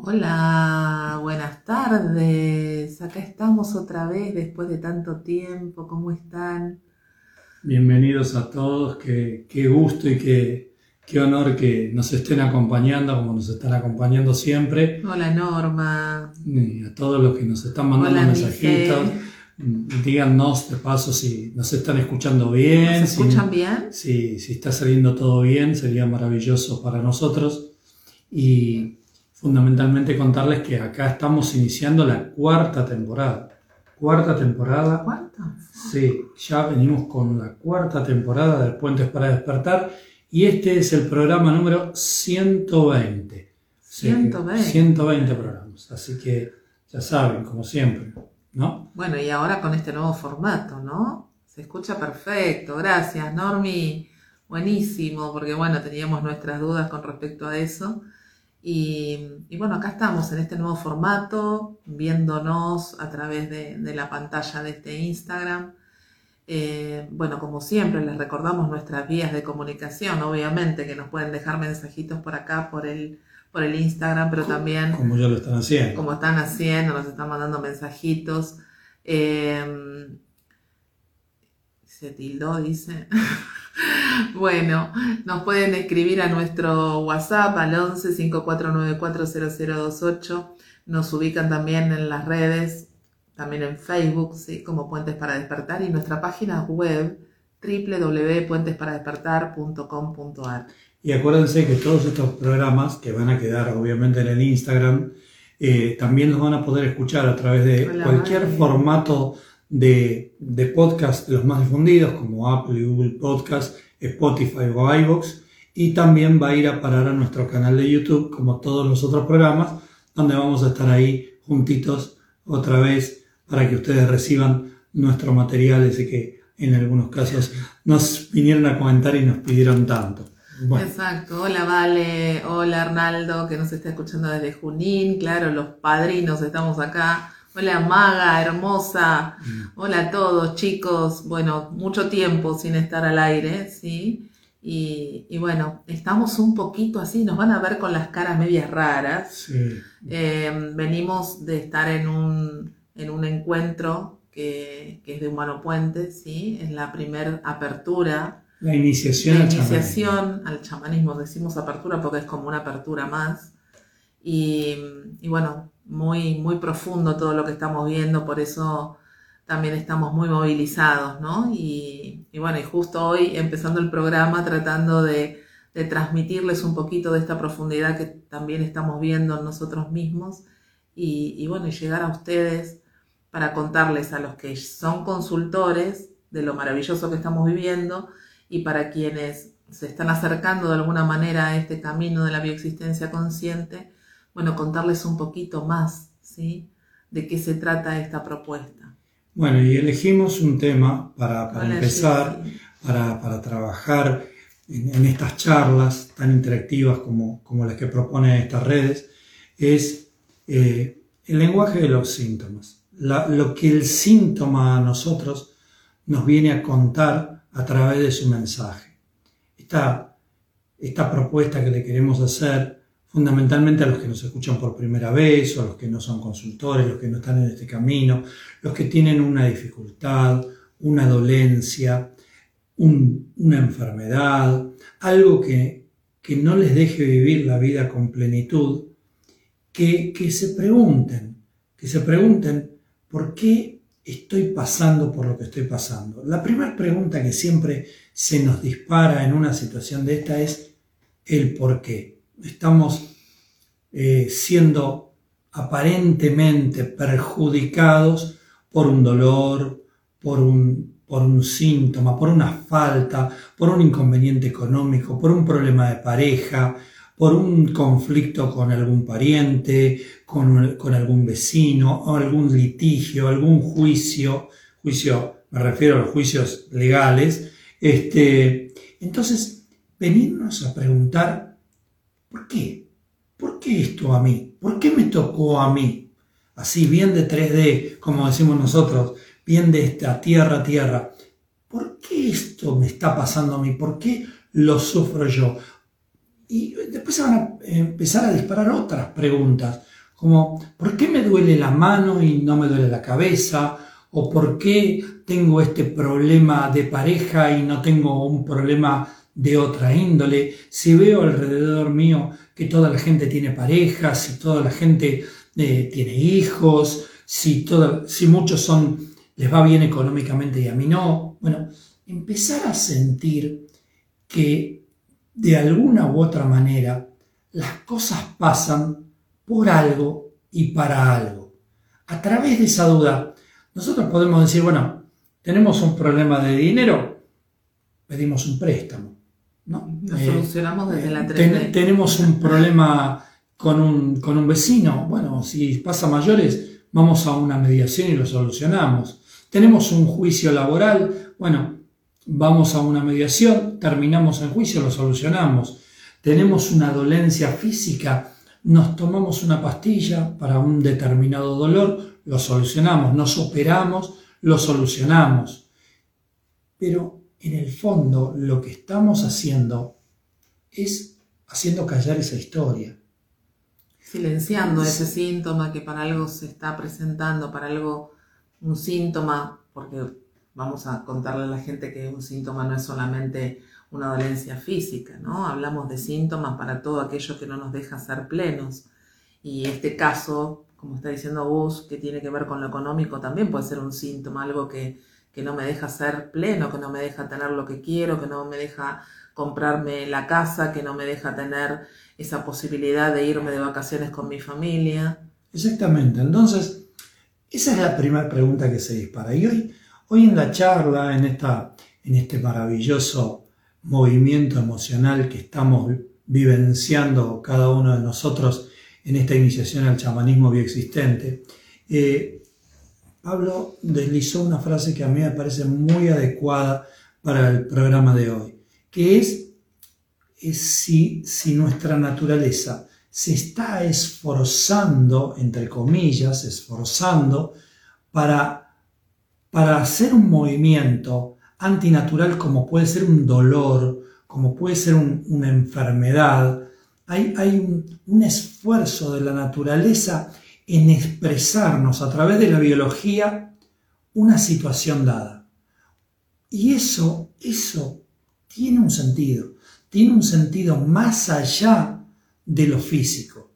Hola, buenas tardes. Acá estamos otra vez después de tanto tiempo. ¿Cómo están? Bienvenidos a todos. Qué, qué gusto y qué, qué honor que nos estén acompañando como nos están acompañando siempre. Hola, Norma. Y a todos los que nos están mandando Hola, mensajitos. Díganos de paso si nos están escuchando bien. ¿Nos si- escuchan bien? Si, si está saliendo todo bien, sería maravilloso para nosotros. Y fundamentalmente contarles que acá estamos iniciando la cuarta temporada. Cuarta temporada. ¿Cuánto? Sí, ya venimos con la cuarta temporada de Puentes para Despertar y este es el programa número 120. Sí, 120. 120 programas. Así que ya saben, como siempre, ¿no? Bueno, y ahora con este nuevo formato, ¿no? Se escucha perfecto. Gracias, Normi. Buenísimo, porque bueno, teníamos nuestras dudas con respecto a eso. Y, y bueno, acá estamos en este nuevo formato, viéndonos a través de, de la pantalla de este Instagram. Eh, bueno, como siempre, les recordamos nuestras vías de comunicación, obviamente, que nos pueden dejar mensajitos por acá, por el, por el Instagram, pero también Como ya lo están haciendo. como están haciendo, nos están mandando mensajitos. Eh, se tildó, dice. bueno, nos pueden escribir a nuestro WhatsApp al 11 5494 0028. Nos ubican también en las redes, también en Facebook, ¿sí? como Puentes para Despertar, y nuestra página web www.puentesparadespertar.com.ar. Y acuérdense que todos estos programas que van a quedar obviamente en el Instagram, eh, también los van a poder escuchar a través de Hola, cualquier formato de, de podcast, los más difundidos, como Apple y Google Podcast, Spotify o iVoox. Y también va a ir a parar a nuestro canal de YouTube, como todos los otros programas, donde vamos a estar ahí juntitos otra vez para que ustedes reciban nuestro material, ese que en algunos casos nos vinieron a comentar y nos pidieron tanto. Exacto, hola Vale, hola Arnaldo que nos está escuchando desde Junín, claro, los padrinos estamos acá, hola Maga, hermosa, hola a todos chicos, bueno, mucho tiempo sin estar al aire, ¿sí? Y, y bueno, estamos un poquito así, nos van a ver con las caras medias raras, Sí. Eh, venimos de estar en un, en un encuentro que, que es de Humano Puente, ¿sí? En la primer apertura La iniciación la al chamanismo. iniciación al chamanismo, decimos apertura porque es como una apertura más. Y, y bueno, muy, muy profundo todo lo que estamos viendo, por eso también estamos muy movilizados, ¿no? Y, y bueno, y justo hoy empezando el programa tratando de, de transmitirles un poquito de esta profundidad que también estamos viendo en nosotros mismos y, y bueno, llegar a ustedes para contarles a los que son consultores de lo maravilloso que estamos viviendo y para quienes se están acercando de alguna manera a este camino de la bioexistencia consciente, bueno, contarles un poquito más, ¿sí? De qué se trata esta propuesta. Bueno, y elegimos un tema para, para empezar, para, para trabajar en, en estas charlas tan interactivas como, como las que proponen estas redes, es eh, el lenguaje de los síntomas. La- lo que el síntoma a nosotros nos viene a contar a través de su mensaje. Esta, esta propuesta que le queremos hacer fundamentalmente a los que nos escuchan por primera vez o a los que no son consultores, los que no están en este camino, los que tienen una dificultad, una dolencia, un- una enfermedad, algo que, que no les deje vivir la vida con plenitud, que, que se pregunten, que se pregunten por qué estoy pasando por lo que estoy pasando. La primera pregunta que siempre se nos dispara en una situación de esta es el por qué. Estamos eh, siendo aparentemente perjudicados por un dolor, por un, por un síntoma, por una falta, por un inconveniente económico, por un problema de pareja, por un conflicto con algún pariente, con, con algún vecino, o algún litigio, algún juicio, juicio, me refiero a los juicios legales, este, entonces venirnos a preguntar, ¿por qué? ¿Por qué esto a mí? ¿Por qué me tocó a mí? Así, bien de 3D, como decimos nosotros, bien de esta tierra a tierra. ¿Por qué esto me está pasando a mí? ¿Por qué lo sufro yo? Y después se van a empezar a disparar otras preguntas. como ¿por qué me duele la mano y no me duele la cabeza? ¿O por qué tengo este problema de pareja y no tengo un problema de otra índole? Si veo alrededor mío que toda la gente tiene parejas, si toda la gente eh, tiene hijos, si, si muchos son, les va bien económicamente y a mí no. Bueno, empezar a sentir que de alguna u otra manera las cosas pasan por algo y para algo. A través de esa duda, nosotros podemos decir, bueno, tenemos un problema de dinero, pedimos un préstamo. ¿No? Lo solucionamos desde la 3 eh, tenemos un problema con un, con un vecino, bueno, si pasa mayores, vamos a una mediación y lo solucionamos. Tenemos un juicio laboral, bueno, vamos a una mediación, terminamos el juicio, lo solucionamos. Tenemos una dolencia física, nos tomamos una pastilla para un determinado dolor, lo solucionamos, nos operamos, lo solucionamos. Pero en el fondo lo que estamos haciendo es haciendo callar esa historia. Silenciando ese síntoma que para algo se está presentando, para algo, un síntoma, porque vamos a contarle a la gente que un síntoma no es solamente una dolencia física, ¿no? Hablamos de síntomas para todo aquello que no nos deja ser plenos. Y este caso, como está diciendo vos, que tiene que ver con lo económico, también puede ser un síntoma, algo que, que no me deja ser pleno, que no me deja tener lo que quiero, que no me deja comprarme la casa, que no me deja tener esa posibilidad de irme de vacaciones con mi familia. Exactamente, entonces esa es la primera pregunta que se dispara. Y hoy, en la charla, en, esta, en este maravilloso movimiento emocional que estamos vivenciando cada uno de nosotros en esta iniciación al chamanismo bioexistente, eh, Pablo deslizó una frase que a mí me parece muy adecuada para el programa de hoy, que es, si, si nuestra naturaleza se está esforzando, entre comillas, esforzando para, para hacer un movimiento antinatural como puede ser un dolor, como puede ser una enfermedad. Hay, hay un, un, esfuerzo de la naturaleza en expresarnos a través de la biología una situación dada. Y eso, eso tiene un sentido, tiene un sentido más allá de lo físico.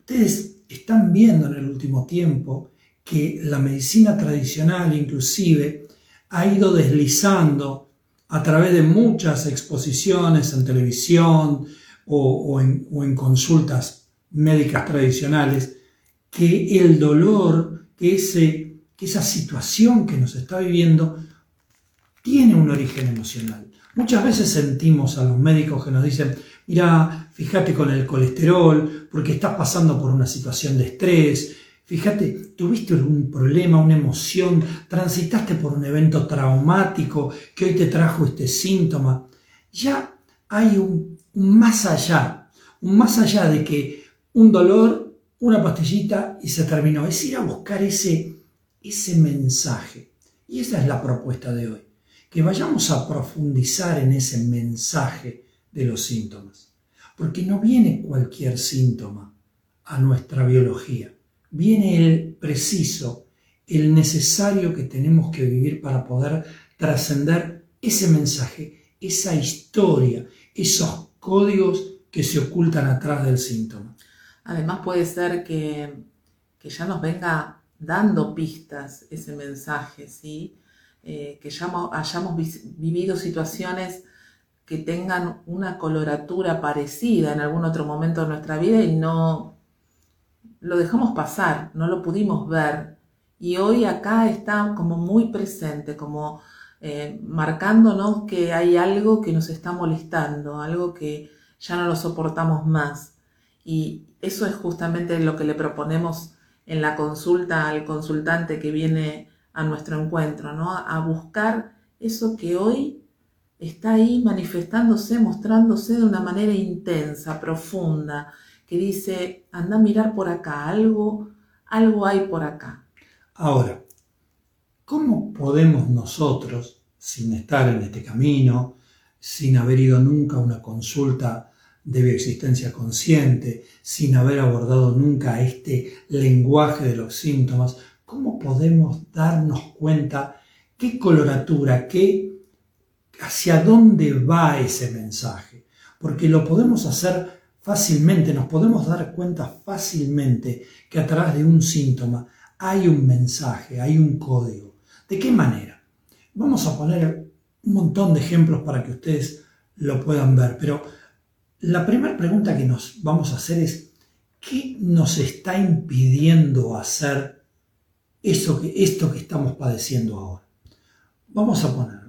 Ustedes están viendo en el último tiempo que la medicina tradicional inclusive ha ido deslizando a través de muchas exposiciones en televisión o, en, consultas médicas tradicionales, que el dolor, que, ese, que esa situación que nos está viviendo, tiene un origen emocional. Muchas veces sentimos a los médicos que nos dicen, mira, fíjate con el colesterol, porque estás pasando por una situación de estrés, Fíjate, tuviste algún problema, una emoción, transitaste por un evento traumático que hoy te trajo este síntoma. Ya hay un, más allá, un más allá de que un dolor, una pastillita y se terminó. Es ir a buscar ese, ese mensaje. Y esa es la propuesta de hoy. Que vayamos a profundizar en ese mensaje de los síntomas. Porque no viene cualquier síntoma a nuestra biología viene el preciso, el necesario que tenemos que vivir para poder trascender ese mensaje, esa historia, esos códigos que se ocultan atrás del síntoma. Además puede ser que, ya nos venga dando pistas ese mensaje, ¿sí? Eh, que ya hayamos vivido situaciones que tengan una coloratura parecida en algún otro momento de nuestra vida y no, lo dejamos pasar, no lo pudimos ver y hoy acá está como muy presente, como eh, marcándonos que hay algo que nos está molestando, algo que ya no lo soportamos más. Y eso es justamente lo que le proponemos en la consulta al consultante que viene a nuestro encuentro, ¿no? A buscar eso que hoy está ahí manifestándose, mostrándose de una manera intensa, profunda, que dice, anda a mirar por acá, algo, algo hay por acá. Ahora, ¿cómo podemos nosotros, sin estar en este camino, sin haber ido nunca a una consulta de bioexistencia consciente, sin haber abordado nunca este lenguaje de los síntomas, ¿cómo podemos darnos cuenta qué coloratura, qué, hacia dónde va ese mensaje? Porque lo podemos hacer fácilmente, nos podemos dar cuenta fácilmente que a través de un síntoma hay un mensaje, hay un código. ¿De qué manera? Vamos a poner un montón de ejemplos para que ustedes lo puedan ver, pero la primera pregunta que nos vamos a hacer es, ¿qué nos está impidiendo hacer eso que, esto que estamos padeciendo ahora? Vamos a poner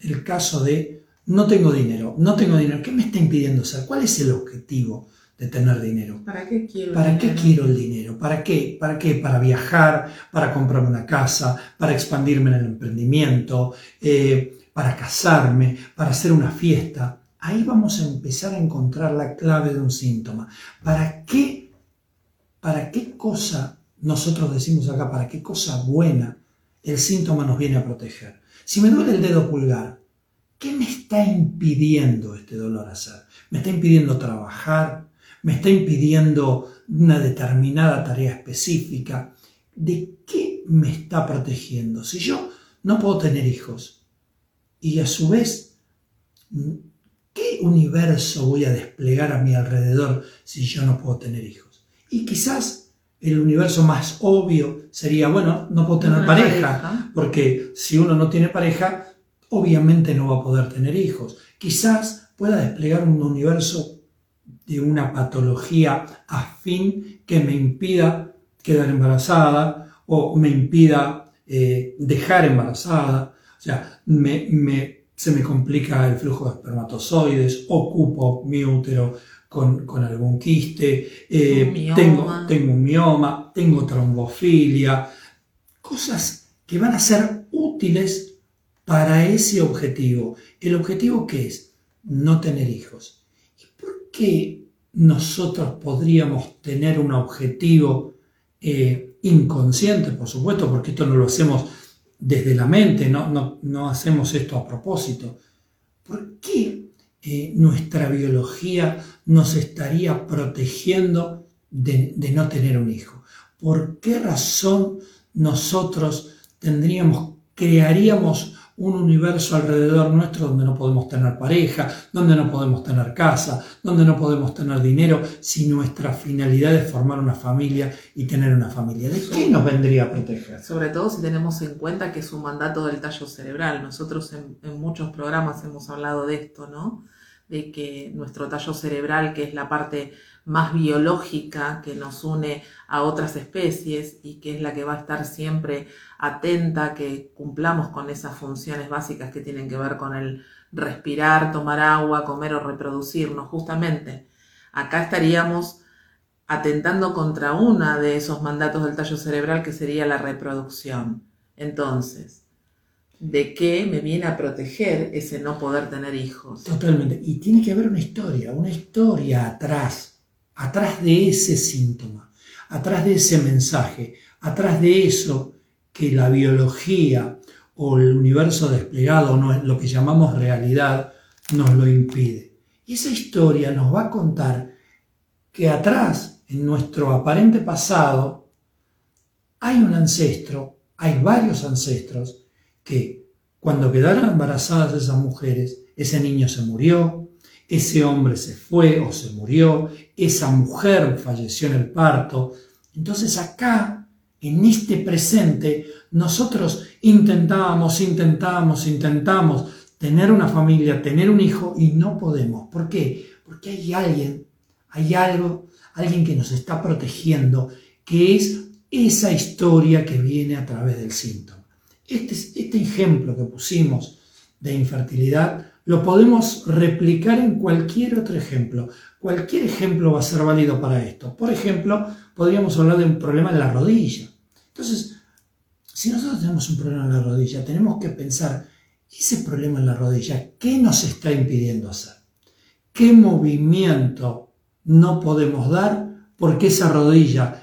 el caso de no tengo dinero, no tengo dinero, ¿qué me está impidiendo hacer? ¿Cuál es el objetivo de tener dinero? ¿Para qué quiero ¿Para el qué dinero? quiero el dinero? ¿Para qué? ¿Para qué? Para viajar, para comprarme una casa, para expandirme en el emprendimiento, eh, para casarme, para hacer una fiesta. Ahí vamos a empezar a encontrar la clave de un síntoma. ¿Para qué? ¿Para qué cosa nosotros decimos acá? ¿Para qué cosa buena el síntoma nos viene a proteger? Si me duele el dedo pulgar, ¿qué me está impidiendo este dolor hacer? ¿Me está impidiendo trabajar? ¿Me está impidiendo una determinada tarea específica? ¿De qué me está protegiendo? Si yo no puedo tener hijos y a su vez, ¿qué universo voy a desplegar a mi alrededor si yo no puedo tener hijos? Y quizás el universo más obvio sería, bueno, no puedo tener pareja, pareja. porque si uno no tiene pareja, obviamente no va a poder tener hijos. Quizás pueda desplegar un universo de una patología afín que me impida quedar embarazada o me impida eh, dejar embarazada. O sea, me- me- se me complica el flujo de espermatozoides, ocupo mi útero con, con algún quiste, eh, tengo, tengo un mioma, tengo trombofilia, cosas que van a ser útiles para ese objetivo. ¿El objetivo qué es? No tener hijos. ¿Y por qué nosotros podríamos tener un objetivo eh, inconsciente, por supuesto, porque esto no lo hacemos desde la mente, no, no, no hacemos esto a propósito? ¿Por qué eh, nuestra biología nos estaría protegiendo de, de no tener un hijo? ¿Por qué razón nosotros tendríamos, crearíamos un universo alrededor nuestro donde no podemos tener pareja, donde no podemos tener casa, donde no podemos tener dinero, si nuestra finalidad es formar una familia y tener una familia? ¿De qué nos vendría a proteger? Sobre todo si tenemos en cuenta que es un mandato del tallo cerebral. Nosotros en, en muchos programas hemos hablado de esto, ¿no? De que nuestro tallo cerebral, que es la parte más biológica que nos une a otras especies y que es la que va a estar siempre atenta que cumplamos con esas funciones básicas que tienen que ver con el respirar, tomar agua, comer o reproducirnos, justamente. Acá estaríamos atentando contra una de esos mandatos del tallo cerebral que sería la reproducción. Entonces, ¿de qué me viene a proteger ese no poder tener hijos? Totalmente. Y tiene que haber una historia, una historia atrás, atrás de ese síntoma, atrás de ese mensaje, atrás de eso que la biología o el universo desplegado, lo que llamamos realidad, nos lo impide. Y esa historia nos va a contar que atrás, en nuestro aparente pasado, hay un ancestro, hay varios ancestros que cuando quedaron embarazadas esas mujeres, ese niño se murió, ese hombre se fue o se murió, esa mujer falleció en el parto. Entonces acá, en este presente, nosotros intentábamos, intentábamos, intentamos tener una familia, tener un hijo y no podemos. ¿Por qué? Porque hay alguien, hay algo, alguien que nos está protegiendo, que es esa historia que viene a través del síntoma. Este, este ejemplo que pusimos de infertilidad lo podemos replicar en cualquier otro ejemplo. Cualquier ejemplo va a ser válido para esto. Por ejemplo, podríamos hablar de un problema en la rodilla. Entonces, si nosotros tenemos un problema en la rodilla, tenemos que pensar, ese problema en la rodilla, ¿qué nos está impidiendo hacer? ¿Qué movimiento no podemos dar porque esa rodilla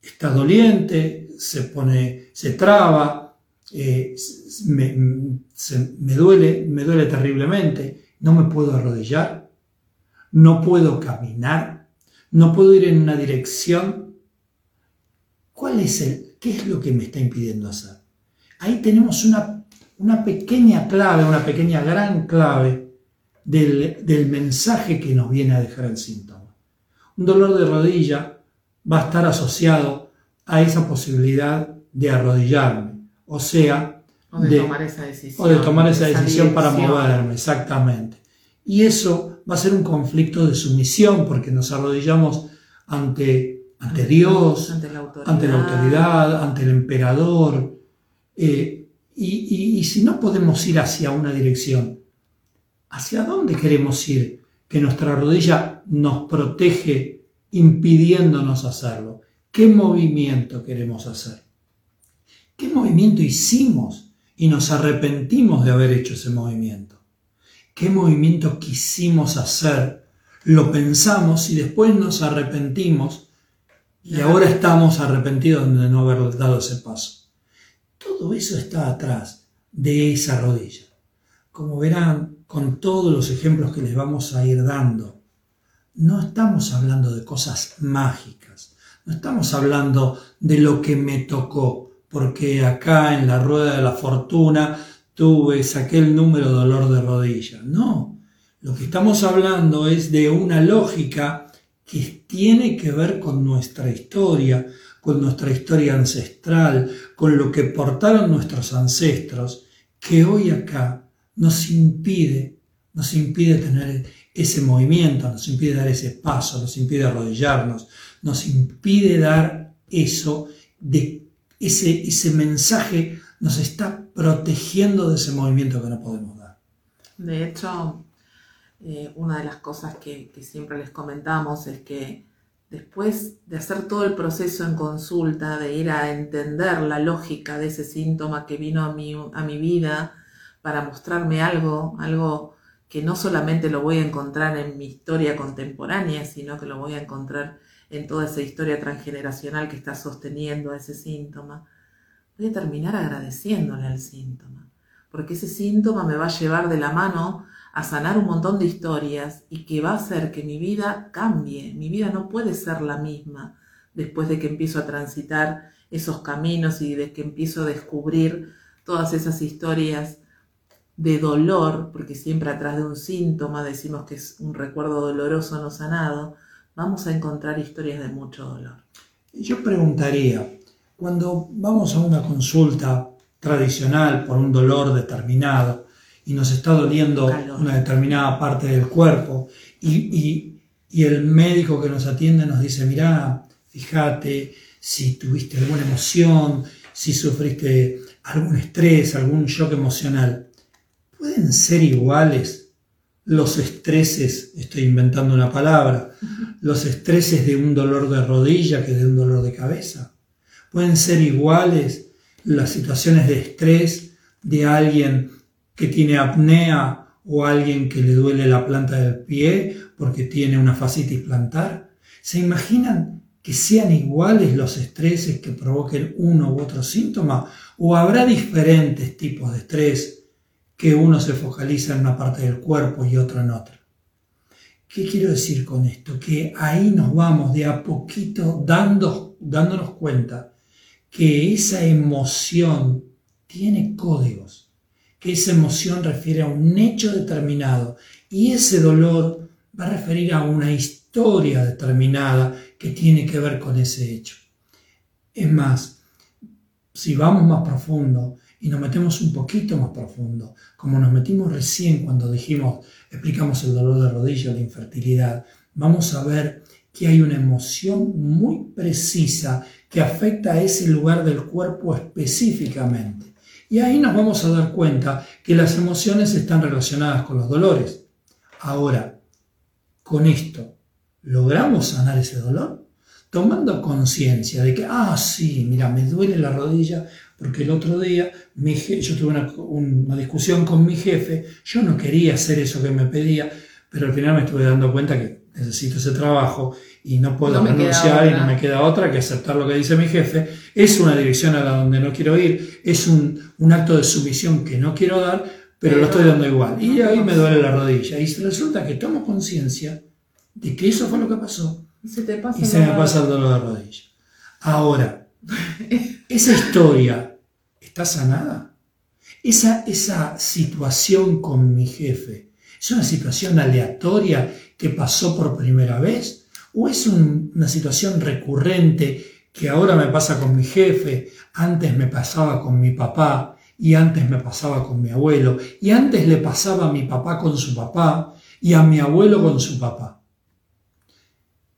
está doliente, se pone, se traba, eh, me, me, duele, me duele terriblemente, no me puedo arrodillar, no puedo caminar, no puedo ir en una dirección. ¿Cuál es el, qué es lo que me está impidiendo hacer? Ahí tenemos una, una pequeña clave, una pequeña gran clave del, del mensaje que nos viene a dejar el síntoma. Un dolor de rodilla va a estar asociado a esa posibilidad de arrodillarme, o sea, O de, tomar esa decisión. o de tomar esa de decisión para moverme, exactamente. Y eso va a ser un conflicto de sumisión porque nos arrodillamos ante, ante Dios, ante la autoridad. ante la autoridad, ante el emperador. eh, y, y- y si no podemos ir hacia una dirección, ¿hacia dónde queremos ir? Que nuestra rodilla nos protege impidiéndonos hacerlo. ¿Qué movimiento queremos hacer? ¿Qué movimiento hicimos y nos arrepentimos de haber hecho ese movimiento? ¿Qué movimiento quisimos hacer? Lo pensamos y después nos arrepentimos y ahora estamos arrepentidos de no haber dado ese paso. Todo eso está atrás de esa rodilla. Como verán, con todos los ejemplos que les vamos a ir dando, no estamos hablando de cosas mágicas, no estamos hablando de lo que me tocó, porque acá en la rueda de la fortuna tuve, saqué número dolor de rodilla. No, lo que estamos hablando es de una lógica que tiene que ver con nuestra historia, con nuestra historia ancestral, con lo que portaron nuestros ancestros, que hoy acá nos impide, nos impide tener ese movimiento, nos impide dar ese paso, nos impide arrodillarnos, nos impide dar eso, de ese, ese mensaje nos está protegiendo de ese movimiento que no podemos dar. De hecho, eh, una de las cosas que, que siempre les comentamos es que después de hacer todo el proceso en consulta, de ir a entender la lógica de ese síntoma que vino a mi, a mi vida para mostrarme algo, algo que no solamente lo voy a encontrar en mi historia contemporánea, sino que lo voy a encontrar en toda esa historia transgeneracional que está sosteniendo a ese síntoma, voy a terminar agradeciéndole al síntoma, porque ese síntoma me va a llevar de la mano a sanar un montón de historias y que va a hacer que mi vida cambie. Mi vida no puede ser la misma después de que empiezo a transitar esos caminos y de que empiezo a descubrir todas esas historias de dolor, porque siempre atrás de un síntoma decimos que es un recuerdo doloroso no sanado, vamos a encontrar historias de mucho dolor. Yo preguntaría, cuando vamos a una consulta tradicional por un dolor determinado y nos está doliendo Calor. una determinada parte del cuerpo y, y- y el médico que nos atiende nos dice, mirá, fíjate si tuviste alguna emoción, si sufriste algún estrés, algún shock emocional, ¿pueden ser iguales los estreses, estoy inventando una palabra, los estreses de un dolor de rodilla que de un dolor de cabeza? ¿Pueden ser iguales las situaciones de estrés de alguien que tiene apnea o alguien que le duele la planta del pie porque tiene una fascitis plantar? ¿Se imaginan que sean iguales los estreses que provoquen uno u otro síntoma? ¿O habrá diferentes tipos de estrés que uno se focaliza en una parte del cuerpo y otro en otra? ¿Qué quiero decir con esto? Que ahí nos vamos de a poquito dándonos cuenta que esa emoción tiene códigos, que esa emoción refiere a un hecho determinado y ese dolor va a referir a una historia determinada que tiene que ver con ese hecho. Es más, si vamos más profundo y nos metemos un poquito más profundo, como nos metimos recién cuando dijimos, explicamos el dolor de rodilla, la infertilidad, vamos a ver que hay una emoción muy precisa que afecta a ese lugar del cuerpo específicamente. Y ahí nos vamos a dar cuenta que las emociones están relacionadas con los dolores. Ahora, con esto, ¿logramos sanar ese dolor? Tomando conciencia de que, ah, sí, mira, me duele la rodilla porque el otro día mi je- yo tuve una, una discusión con mi jefe, yo no quería hacer eso que me pedía, pero al final me estuve dando cuenta que necesito ese trabajo y no puedo No renunciar y no me queda otra que aceptar lo que dice mi jefe. Es una dirección a la donde no quiero ir, es un, un acto de sumisión que no quiero dar, pero lo estoy dando igual. Y ahí me duele la rodilla. Y resulta que tomo conciencia de que eso fue lo que pasó Y se te pasa y se me pasa el dolor de rodilla. Ahora, esa historia está sanada. Esa, esa situación con mi jefe, ¿es una situación aleatoria que pasó por primera vez? ¿O es un- una situación recurrente que ahora me pasa con mi jefe, antes me pasaba con mi papá y antes me pasaba con mi abuelo y antes le pasaba a mi papá con su papá y a mi abuelo con su papá?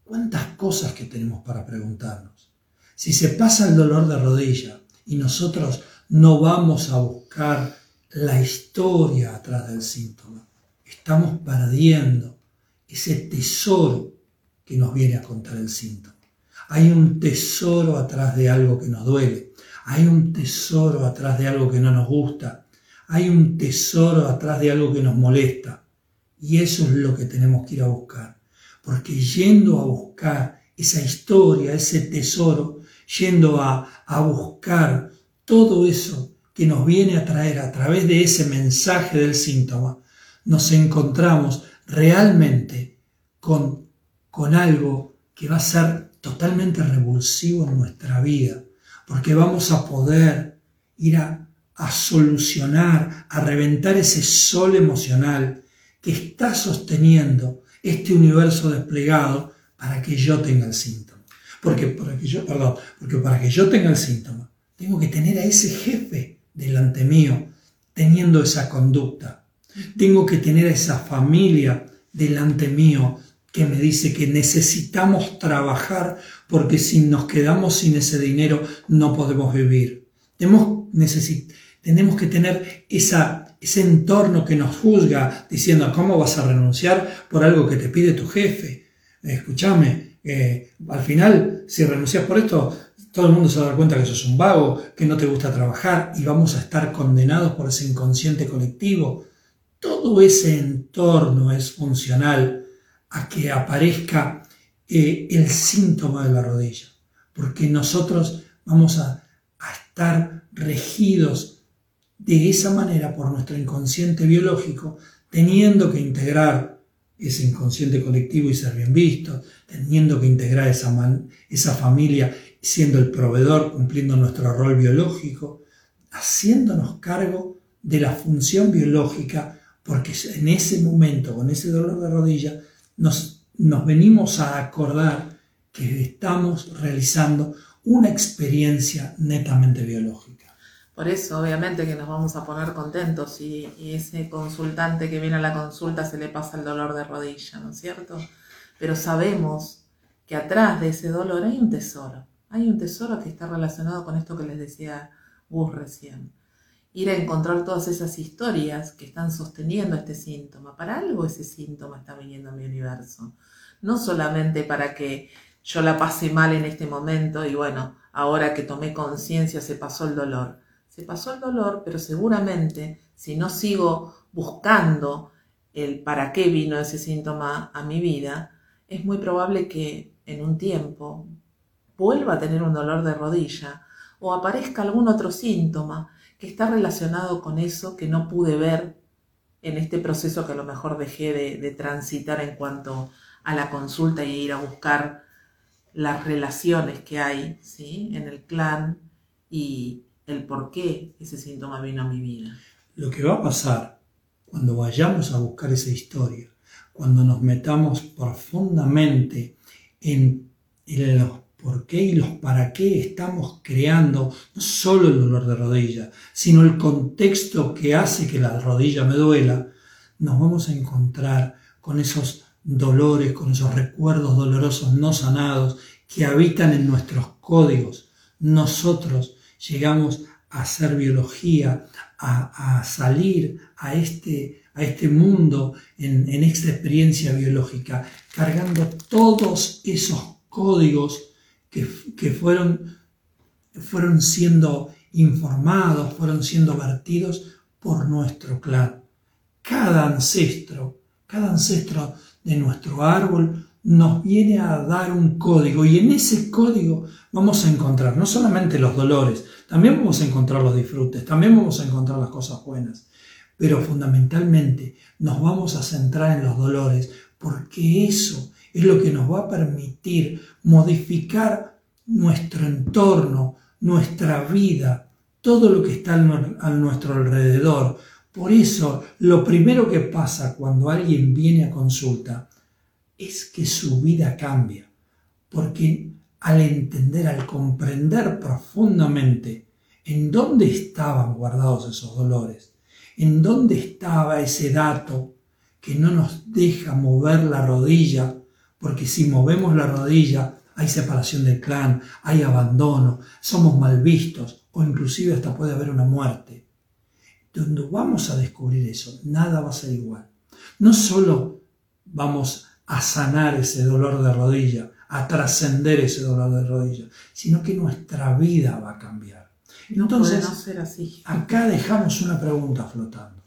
¿Cuántas cosas que tenemos para preguntarnos? Si se pasa el dolor de rodilla y nosotros no vamos a buscar la historia atrás del síntoma, estamos perdiendo ese tesoro que nos viene a contar el síntoma. Hay un tesoro atrás de algo que nos duele, hay un tesoro atrás de algo que no nos gusta, hay un tesoro atrás de algo que nos molesta. Y eso es lo que tenemos que ir a buscar. Porque yendo a buscar esa historia, ese tesoro, yendo a, a buscar todo eso que nos viene a traer a través de ese mensaje del síntoma, nos encontramos realmente con, con algo que va a ser totalmente revulsivo en nuestra vida, porque vamos a poder ir a, solucionar, a reventar ese sol emocional que está sosteniendo este universo desplegado para que yo tenga el síntoma. Porque yo, perdón, porque para que yo tenga el síntoma, tengo que tener a ese jefe delante mío teniendo esa conducta. Tengo que tener a esa familia delante mío que me dice que necesitamos trabajar porque si nos quedamos sin ese dinero no podemos vivir. Tenemos, tenemos que tener esa, ese entorno que nos juzga diciendo cómo vas a renunciar por algo que te pide tu jefe. Escúchame, al final si renuncias por esto todo el mundo se va a dar cuenta que sos un vago, que no te gusta trabajar y vamos a estar condenados por ese inconsciente colectivo. Todo ese entorno es funcional a que aparezca eh, el síntoma de la rodilla, porque nosotros vamos a estar regidos de esa manera por nuestro inconsciente biológico, teniendo que integrar ese inconsciente colectivo y ser bien visto, teniendo que integrar esa, esa familia siendo el proveedor, cumpliendo nuestro rol biológico, haciéndonos cargo de la función biológica, porque en ese momento, con ese dolor de rodilla, nos, nos venimos a acordar que estamos realizando una experiencia netamente biológica. Por eso, obviamente, que nos vamos a poner contentos y, ese consultante que viene a la consulta se le pasa el dolor de rodilla, ¿no es cierto? Pero sabemos que atrás de ese dolor hay un tesoro. Hay un tesoro que está relacionado con esto que les decía Gus recién. Ir a encontrar todas esas historias que están sosteniendo este síntoma. Para algo ese síntoma está viniendo a mi universo. No solamente para que yo la pase mal en este momento y bueno, ahora que tomé conciencia se pasó el dolor. Se pasó el dolor, pero seguramente si no sigo buscando el para qué vino ese síntoma a mi vida, es muy probable que en un tiempo vuelva a tener un dolor de rodilla o aparezca algún otro síntoma que está relacionado con eso que no pude ver en este proceso que a lo mejor dejé de, transitar en cuanto a la consulta y ir a buscar las relaciones que hay ¿sí? en el clan y el por qué ese síntoma vino a mi vida. Lo que va a pasar cuando vayamos a buscar esa historia, cuando nos metamos profundamente en, los por qué y los para qué estamos creando no solo el dolor de rodilla, sino el contexto que hace que la rodilla me duela, nos vamos a encontrar con esos dolores, con esos recuerdos dolorosos no sanados que habitan en nuestros códigos. Nosotros llegamos a hacer biología, a, a salir a este, a este mundo en, en esta experiencia biológica, cargando todos esos códigos que, que fueron, fueron siendo informados, fueron siendo vertidos por nuestro clan. Cada ancestro, cada ancestro de nuestro árbol nos viene a dar un código y en ese código vamos a encontrar no solamente los dolores, también vamos a encontrar los disfrutes, también vamos a encontrar las cosas buenas, pero fundamentalmente nos vamos a centrar en los dolores porque eso es lo que nos va a permitir modificar nuestro entorno, nuestra vida, todo lo que está a nuestro alrededor. Por eso, lo primero que pasa cuando alguien viene a consulta es que su vida cambia, porque al entender, al comprender profundamente en dónde estaban guardados esos dolores, en dónde estaba ese dato que no nos deja mover la rodilla, porque si movemos la rodilla hay separación del clan, hay abandono, somos mal vistos o inclusive hasta puede haber una muerte. Donde vamos a descubrir eso, nada va a ser igual. No solo vamos a sanar ese dolor de rodilla, a trascender ese dolor de rodilla, sino que nuestra vida va a cambiar. Entonces, ser así. acá dejamos una pregunta flotando.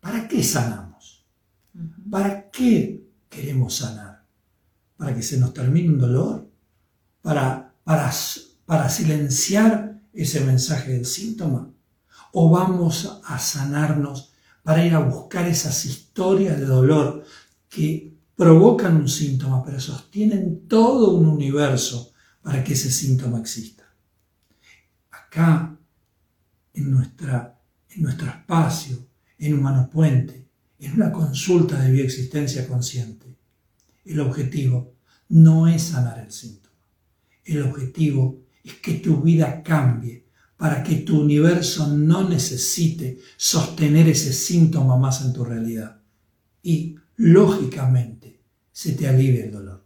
¿Para qué sanamos? ¿Para qué queremos sanar? ¿Para que se nos termine un dolor? ¿Para, para, para silenciar ese mensaje del síntoma? ¿O vamos a sanarnos para ir a buscar esas historias de dolor que provocan un síntoma, pero sostienen todo un universo para que ese síntoma exista? Acá, en, nuestra, en nuestro espacio, en Humano Puente, en una consulta de bioexistencia consciente, el objetivo no es sanar el síntoma. El objetivo es que tu vida cambie para que tu universo no necesite sostener ese síntoma más en tu realidad. Y, lógicamente, se te alivie el dolor.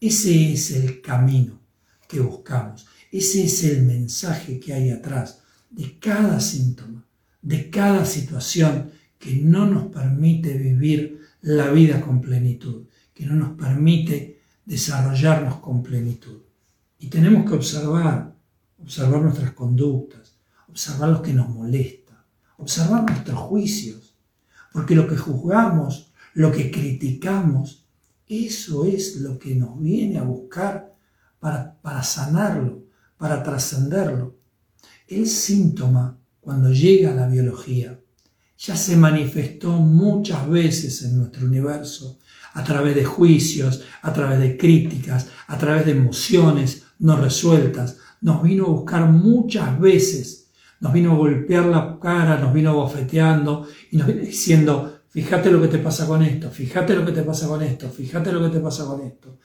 Ese es el camino que buscamos. Ese es el mensaje que hay atrás de cada síntoma, de cada situación que no nos permite vivir la vida con plenitud, que no nos permite desarrollarnos con plenitud. Y tenemos que observar, observar nuestras conductas, observar lo que nos molesta, observar nuestros juicios, porque lo que juzgamos, lo que criticamos, eso es lo que nos viene a buscar para, para sanarlo, para trascenderlo. El síntoma, cuando llega a la biología, ya se manifestó muchas veces en nuestro universo, a través de juicios, a través de críticas, a través de emociones no resueltas. Nos vino a buscar muchas veces, nos vino a golpear la cara, nos vino bofeteando y nos vino diciendo, fíjate lo que te pasa con esto, fíjate lo que te pasa con esto, fíjate lo que te pasa con esto.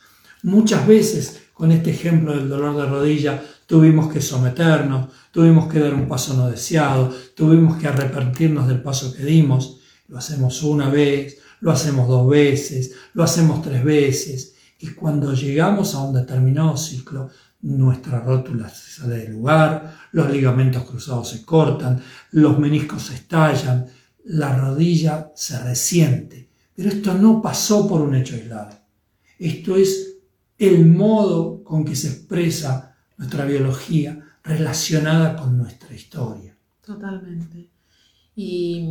Muchas veces, con este ejemplo del dolor de rodilla, tuvimos que someternos, tuvimos que dar un paso no deseado, tuvimos que arrepentirnos del paso que dimos. Lo hacemos una vez, lo hacemos dos veces, lo hacemos tres veces. Y cuando llegamos a un determinado ciclo, nuestra rótula se sale del lugar, los ligamentos cruzados se cortan, los meniscos se estallan, la rodilla se resiente. Pero esto no pasó por un hecho aislado. Esto es el modo con que se expresa nuestra biología relacionada con nuestra historia. Totalmente. Y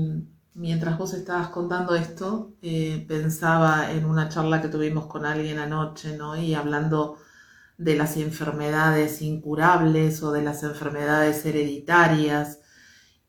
mientras vos estabas contando esto, eh, pensaba en una charla que tuvimos con alguien anoche, ¿no? Y hablando de las enfermedades incurables o de las enfermedades hereditarias.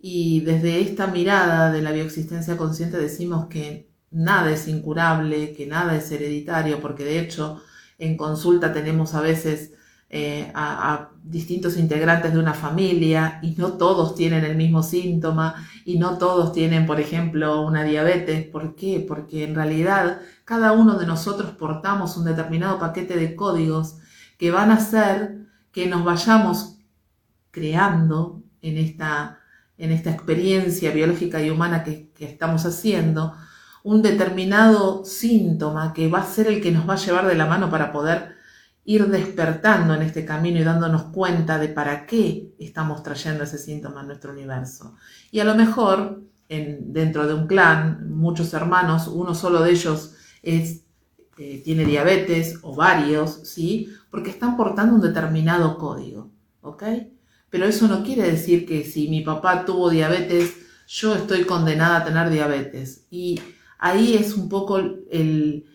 Y desde esta mirada de la bioexistencia consciente decimos que nada es incurable, que nada es hereditario, porque de hecho en consulta tenemos a veces eh, a, distintos integrantes de una familia y no todos tienen el mismo síntoma y no todos tienen, por ejemplo, una diabetes. ¿Por qué? Porque en realidad cada uno de nosotros portamos un determinado paquete de códigos que van a hacer que nos vayamos creando en esta, en esta experiencia biológica y humana que, estamos haciendo, un determinado síntoma que va a ser el que nos va a llevar de la mano para poder ir despertando en este camino y dándonos cuenta de para qué estamos trayendo ese síntoma en nuestro universo. Y a lo mejor en, dentro de un clan, muchos hermanos, uno solo de ellos es, eh, tiene diabetes o varios, ¿sí? Porque están portando un determinado código, ¿ok? Pero eso no quiere decir que si mi papá tuvo diabetes, yo estoy condenada a tener diabetes. Y ahí es un poco el,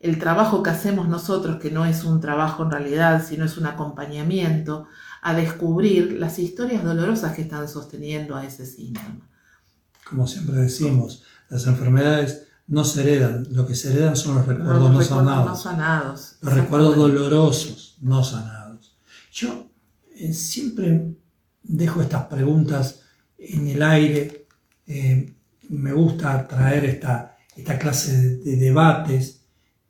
el trabajo que hacemos nosotros, que no es un trabajo en realidad, sino es un acompañamiento, a descubrir las historias dolorosas que están sosteniendo a ese síntoma. Como siempre decimos, las enfermedades no se heredan, lo que se heredan son los recuerdos, no, recuerdos sanados, no sanados. los recuerdos dolorosos no sanados. Yo eh, siempre dejo estas preguntas en el aire, eh, me gusta traer esta, esta clase de, de debates.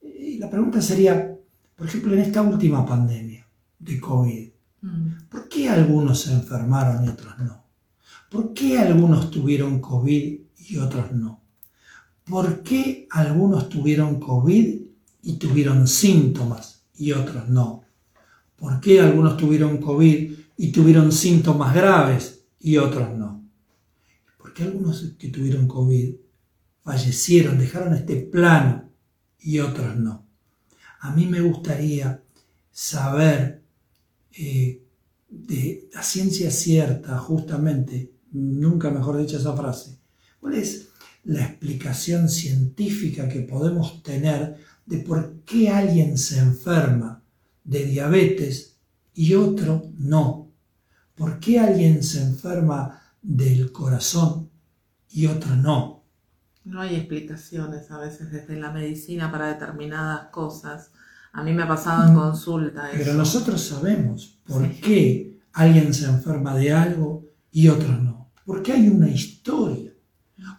Y la pregunta sería, por ejemplo, en esta última pandemia de COVID, Mm. ¿por qué algunos se enfermaron y otros no? ¿Por qué algunos tuvieron COVID y otros no? ¿Por qué algunos tuvieron COVID y tuvieron síntomas y otros no? ¿Por qué algunos tuvieron COVID y tuvieron síntomas graves y otros no? ¿Por qué algunos que tuvieron COVID fallecieron, dejaron este plano y otros no? A mí me gustaría saber eh, de la ciencia cierta, justamente, nunca mejor dicha esa frase, cuál es la explicación científica que podemos tener de por qué alguien se enferma de diabetes y otro no. ¿Por qué alguien se enferma del corazón y otro no? No hay explicaciones a veces desde la medicina para determinadas cosas. A mí me ha pasado en Mm. consulta eso. Pero nosotros sabemos por Sí. qué alguien se enferma de algo y otros no. Porque hay una historia,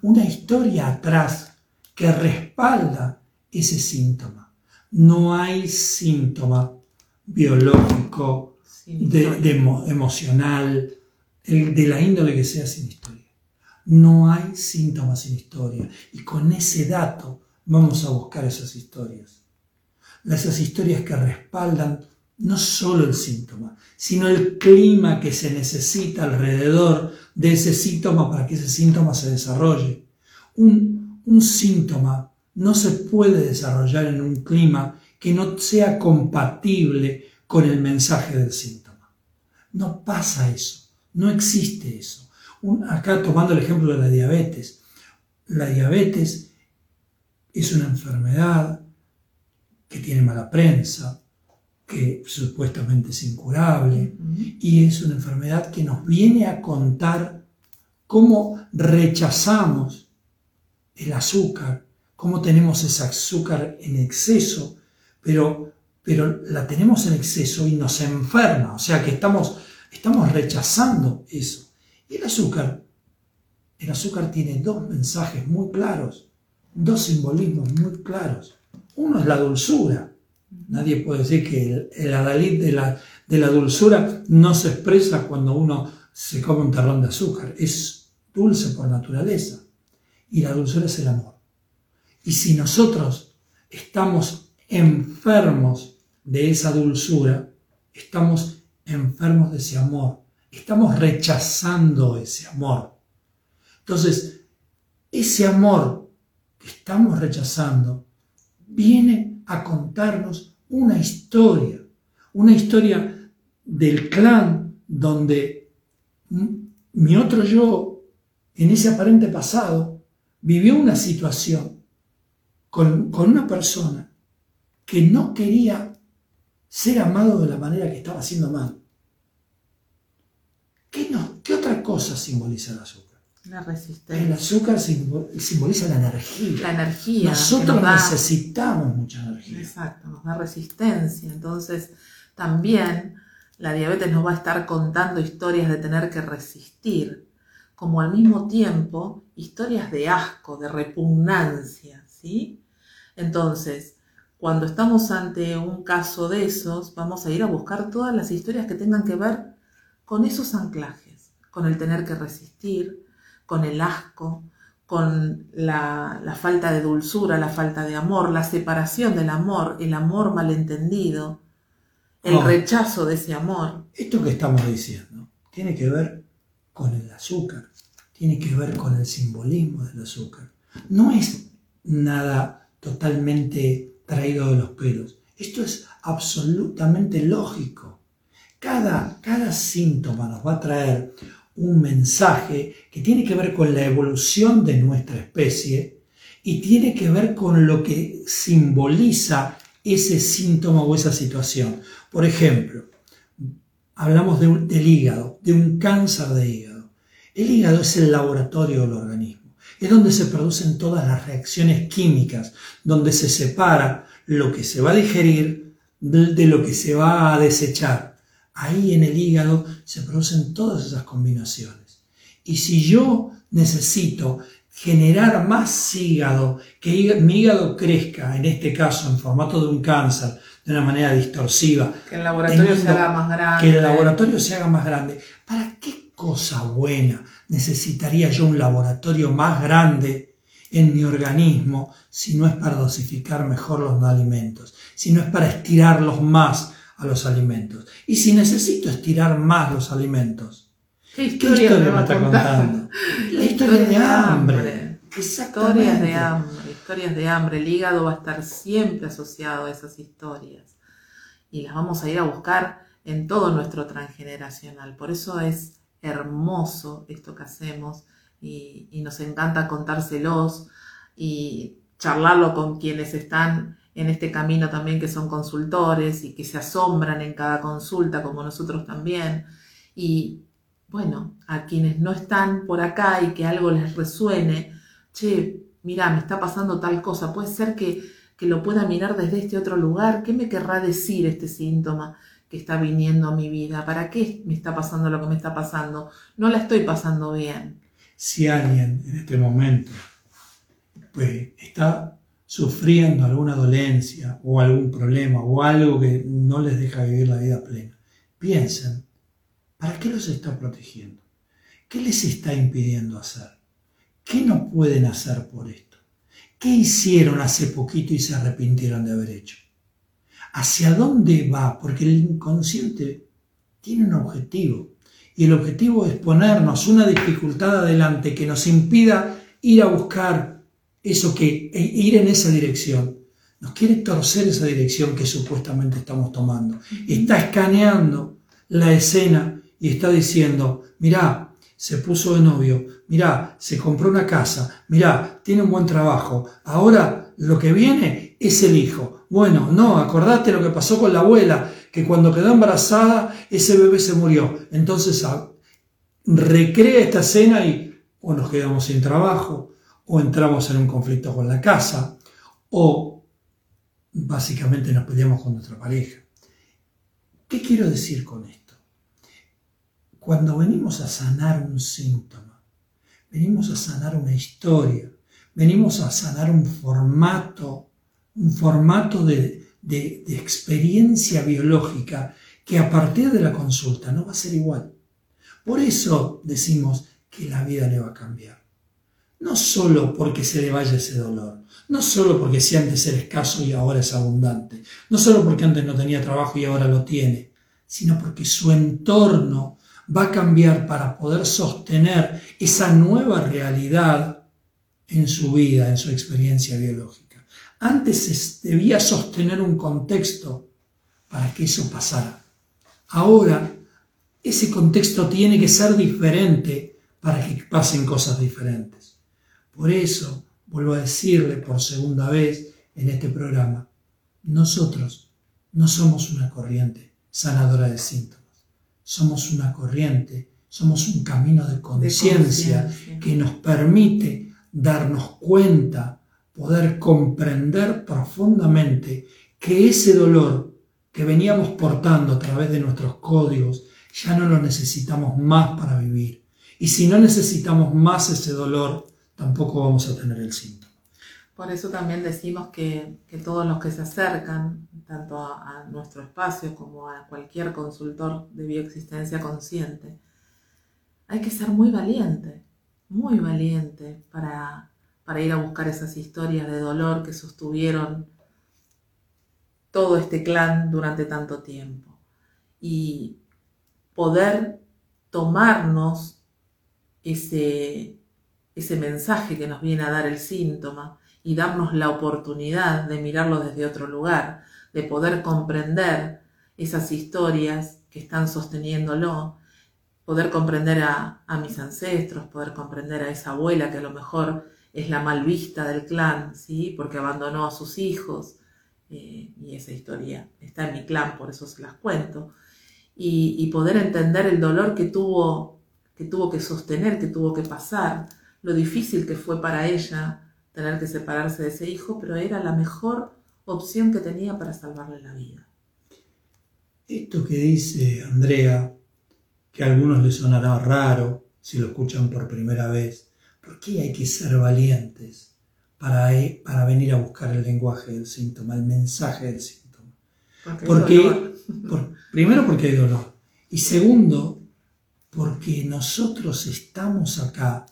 una historia atrás que respalda ese síntoma. No hay síntoma biológico, de, de emo- emocional, el- de la índole que sea sin historia. No hay síntomas sin historia. Y con ese dato vamos a buscar esas historias. Esas historias que respaldan no solo el síntoma, sino el clima que se necesita alrededor de ese síntoma para que ese síntoma se desarrolle. Un, un síntoma no se puede desarrollar en un clima que no sea compatible con el mensaje del síntoma. No pasa eso, no existe eso. Un- acá tomando el ejemplo de la diabetes, la diabetes es una enfermedad que tiene mala prensa, que supuestamente es incurable, y es una enfermedad que nos viene a contar cómo rechazamos el azúcar, cómo tenemos ese azúcar en exceso, pero, pero la tenemos en exceso y nos enferma, o sea que estamos, estamos rechazando eso. Y el azúcar, el azúcar tiene dos mensajes muy claros, dos simbolismos muy claros. Uno es la dulzura. Nadie puede decir que el, el adalid de la, de la dulzura no se expresa cuando uno se come un terrón de azúcar. Es dulce por naturaleza. Y la dulzura es el amor. Y si nosotros estamos enfermos de esa dulzura, estamos enfermos de ese amor. Estamos rechazando ese amor. Entonces, ese amor que estamos rechazando viene a contarnos una historia, una historia del clan donde mi otro yo, en ese aparente pasado, vivió una situación con, con una persona que no quería ser amado de la manera que estaba siendo amado. ¿Qué, no- qué otra cosa simboliza el azúcar? La El resistencia. azúcar simbo- simboliza la energía. La energía. Nosotros nos da- necesitamos mucha energía. Exacto, nos da resistencia. Entonces, también la diabetes nos va a estar contando historias de tener que resistir, como al mismo tiempo historias de asco, de repugnancia, ¿sí? Entonces, cuando estamos ante un caso de esos, vamos a ir a buscar todas las historias que tengan que ver con esos anclajes, con el tener que resistir, con el asco, con la, la falta de dulzura, la falta de amor, la separación del amor, el amor malentendido, el rechazo de ese amor. Esto que estamos diciendo tiene que ver con el azúcar, tiene que ver con el simbolismo del azúcar. No es nada totalmente traído de los pelos. Esto es absolutamente lógico. Cada, cada síntoma nos va a traer un mensaje que tiene que ver con la evolución de nuestra especie y tiene que ver con lo que simboliza ese síntoma o esa situación. Por ejemplo, hablamos de un- del hígado, de un cáncer de hígado. El hígado es el laboratorio del organismo. Es donde se producen todas las reacciones químicas, donde se separa lo que se va a digerir de lo que se va a desechar. Ahí en el hígado se producen todas esas combinaciones. Y si yo necesito generar más hígado, que mi hígado crezca, en este caso en formato de un cáncer, de una manera distorsiva. Que el laboratorio se haga más grande. Que el laboratorio se haga más grande. ¿Para qué cosa buena necesitaría yo un laboratorio más grande en mi organismo si no es para dosificar mejor los alimentos, si no es para estirarlos más a los alimentos? Y si necesito estirar más los alimentos, ¿qué historia, me, está contando? La historia de hambre. Historias de hambre historias de hambre. El hígado va a estar siempre asociado a esas historias y las vamos a ir a buscar en todo nuestro transgeneracional. Por eso es hermoso esto que hacemos y, nos encanta contárselos y charlarlo con quienes están en este camino también que son consultores y que se asombran en cada consulta como nosotros también. Y bueno, a quienes no están por acá y que algo les resuene, che, mira, me está pasando tal cosa, puede ser que, que lo pueda mirar desde este otro lugar, ¿qué me querrá decir este síntoma? Está viniendo a mi vida, para qué me está pasando lo que me está pasando, no la estoy pasando bien. Si alguien en este momento pues, está sufriendo alguna dolencia o algún problema o algo que no les deja vivir la vida plena, piensen, ¿para qué los está protegiendo? ¿Qué les está impidiendo hacer? ¿Qué no pueden hacer por esto? ¿Qué hicieron hace poquito y se arrepintieron de haber hecho? ¿Hacia dónde va? Porque el inconsciente tiene un objetivo. Y el objetivo es ponernos una dificultad adelante que nos impida ir a buscar eso que, e ir en esa dirección. Nos quiere torcer esa dirección que supuestamente estamos tomando. Está escaneando la escena y está diciendo, mirá, se puso de novio, mirá, se compró una casa, mirá, tiene un buen trabajo, ahora lo que viene es el hijo. Bueno, no, acordate lo que pasó con la abuela, que cuando quedó embarazada ese bebé se murió. Entonces ah, recrea esta escena y o nos quedamos sin trabajo, o entramos en un conflicto con la casa, o básicamente nos peleamos con nuestra pareja. ¿Qué quiero decir con esto? Cuando venimos a sanar un síntoma, venimos a sanar una historia, venimos a sanar un formato, un formato de, experiencia biológica que a partir de la consulta no va a ser igual. Por eso decimos que la vida le va a cambiar. No solo porque se le vaya ese dolor, no solo porque si antes era escaso y ahora es abundante, no solo porque antes no tenía trabajo y ahora lo tiene, sino porque su entorno va a cambiar para poder sostener esa nueva realidad en su vida, en su experiencia biológica. Antes debía sostener un contexto para que eso pasara. Ahora, ese contexto tiene que ser diferente para que pasen cosas diferentes. Por eso, vuelvo a decirle por segunda vez en este programa, nosotros no somos una corriente sanadora de síntomas somos una corriente, somos un camino de conciencia que nos permite darnos cuenta, poder comprender profundamente que ese dolor que veníamos portando a través de nuestros códigos ya no lo necesitamos más para vivir. Y si no necesitamos más ese dolor, tampoco vamos a tener el síntoma. Por eso también decimos que, todos los que se acercan, tanto a, nuestro espacio como a cualquier consultor de bioexistencia consciente, hay que ser muy valiente, muy valiente para, para ir a buscar esas historias de dolor que sostuvieron todo este clan durante tanto tiempo. Y poder tomarnos ese, ese mensaje que nos viene a dar el síntoma y darnos la oportunidad de mirarlo desde otro lugar, de poder comprender esas historias que están sosteniéndolo, poder comprender a, mis ancestros, poder comprender a esa abuela que a lo mejor es la mal vista del clan, ¿sí? porque abandonó a sus hijos, eh, y esa historia está en mi clan, por eso se las cuento, y, poder entender el dolor que tuvo, que tuvo que sostener, que tuvo que pasar, lo difícil que fue para ella tener que separarse de ese hijo, pero era la mejor opción que tenía para salvarle la vida. Esto que dice Andrea, que a algunos les sonará raro si lo escuchan por primera vez, ¿por qué hay que ser valientes para, para venir a buscar el lenguaje del síntoma, el mensaje del síntoma? Porque, primero porque hay dolor y segundo porque nosotros estamos acá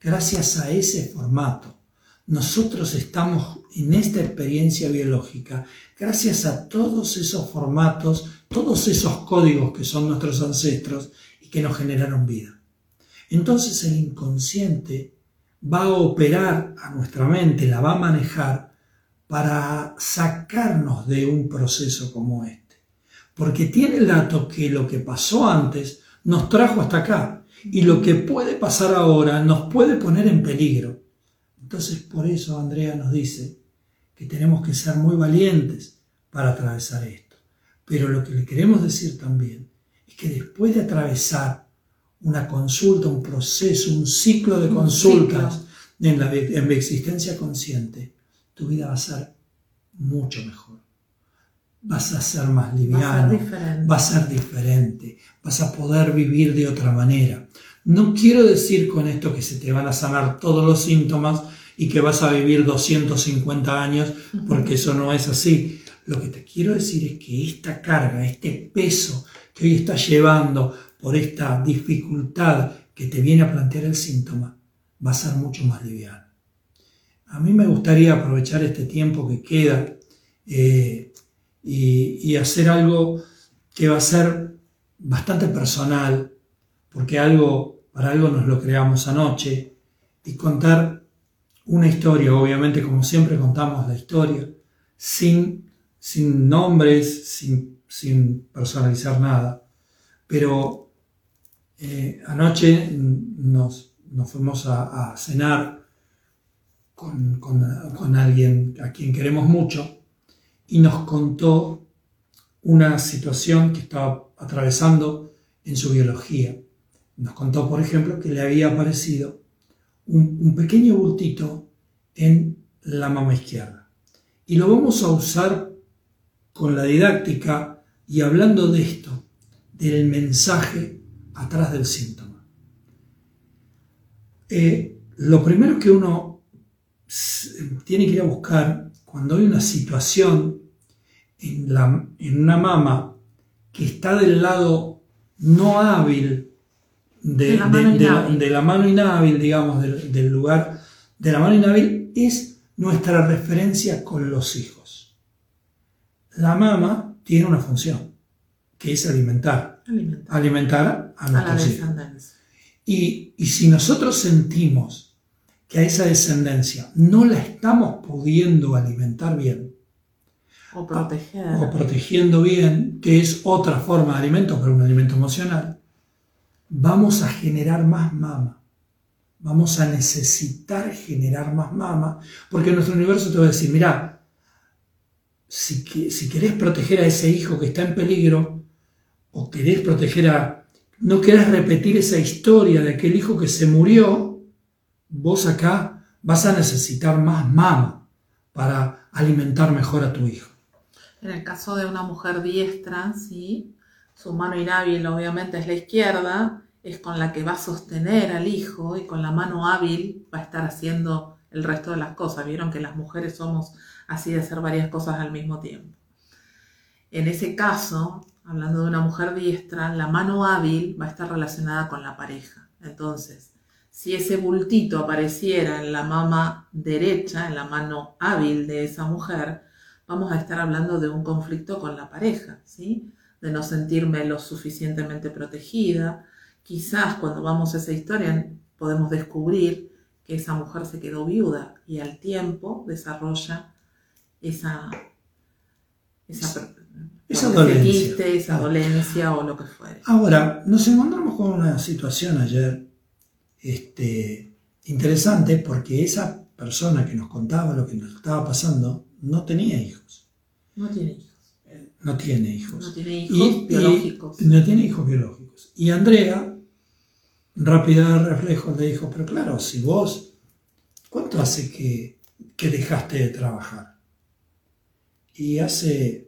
gracias a ese formato. Nosotros estamos en esta experiencia biológica gracias a todos esos formatos, todos esos códigos que son nuestros ancestros y que nos generaron vida. Entonces el inconsciente va a operar a nuestra mente, la va a manejar para sacarnos de un proceso como este. Porque tiene el dato que lo que pasó antes nos trajo hasta acá y lo que puede pasar ahora nos puede poner en peligro. Entonces por eso Andrea nos dice que tenemos que ser muy valientes para atravesar esto. Pero lo que le queremos decir también es que después de atravesar una consulta, un proceso, un ciclo de consultas en la, en la existencia consciente, tu vida va a ser mucho mejor. Vas a ser más liviano, va a ser diferente, vas a poder vivir de otra manera. No quiero decir con esto que se te van a sanar todos los síntomas y que vas a vivir 250 años, porque eso no es así. Lo que te quiero decir es que esta carga, este peso que hoy estás llevando por esta dificultad que te viene a plantear el síntoma, va a ser mucho más liviano. A mí me gustaría aprovechar este tiempo que queda eh, y, hacer algo que va a ser bastante personal, porque algo, para algo nos lo creamos anoche, y contar una historia, obviamente como siempre contamos la historia, sin, sin nombres, sin, sin personalizar nada. Pero eh, anoche nos, fuimos a, cenar con, con, alguien a quien queremos mucho y nos contó una situación que estaba atravesando en su biología. Nos contó, por ejemplo, que le había aparecido un, un pequeño bultito en la mama izquierda. Y lo vamos a usar con la didáctica y hablando de esto, del mensaje atrás del síntoma. Eh, lo primero que uno tiene que ir a buscar cuando hay una situación en, la, en una mama que está del lado no hábil de, la, mano inhábil, digamos, del, lugar de la mano inhábil, es nuestra referencia con los hijos. La mama tiene una función, que es alimentar. Alimentar, a nuestros hijos. Y, si nosotros sentimos que a esa descendencia no la estamos pudiendo alimentar bien, o, proteger. o protegiendo bien, que es otra forma de alimento, pero un alimento emocional, vamos a generar más mama. Vamos a necesitar generar más mama, porque nuestro universo te va a decir, mira, si, si querés proteger a ese hijo que está en peligro, o querés proteger a no quieres repetir esa historia de aquel hijo que se murió, vos acá vas a necesitar más mama para alimentar mejor a tu hijo. En el caso de una mujer diestra, ¿sí? su mano inhábil obviamente es la izquierda, es con la que va a sostener al hijo y con la mano hábil va a estar haciendo el resto de las cosas. Vieron que las mujeres somos así de hacer varias cosas al mismo tiempo. En ese caso, hablando de una mujer diestra, la mano hábil va a estar relacionada con la pareja. Entonces, si ese bultito apareciera en la mama derecha, en la mano hábil de esa mujer, vamos a estar hablando de un conflicto con la pareja, ¿sí? De no sentirme lo suficientemente protegida. Quizás cuando vamos a esa historia podemos descubrir que esa mujer se quedó viuda y al tiempo desarrolla esa, esa esa dolencia. esa dolencia o lo que fuere. Ahora, nos encontramos con una situación ayer este, interesante porque esa persona que nos contaba lo que nos estaba pasando no tenía hijos. No tiene hijos. No tiene hijos. No tiene hijos biológicos. no tiene hijos biológicos. Y Andrea rápida de reflejo le dijo, pero claro, si vos, ¿cuánto hace que, que dejaste de trabajar? Y hace,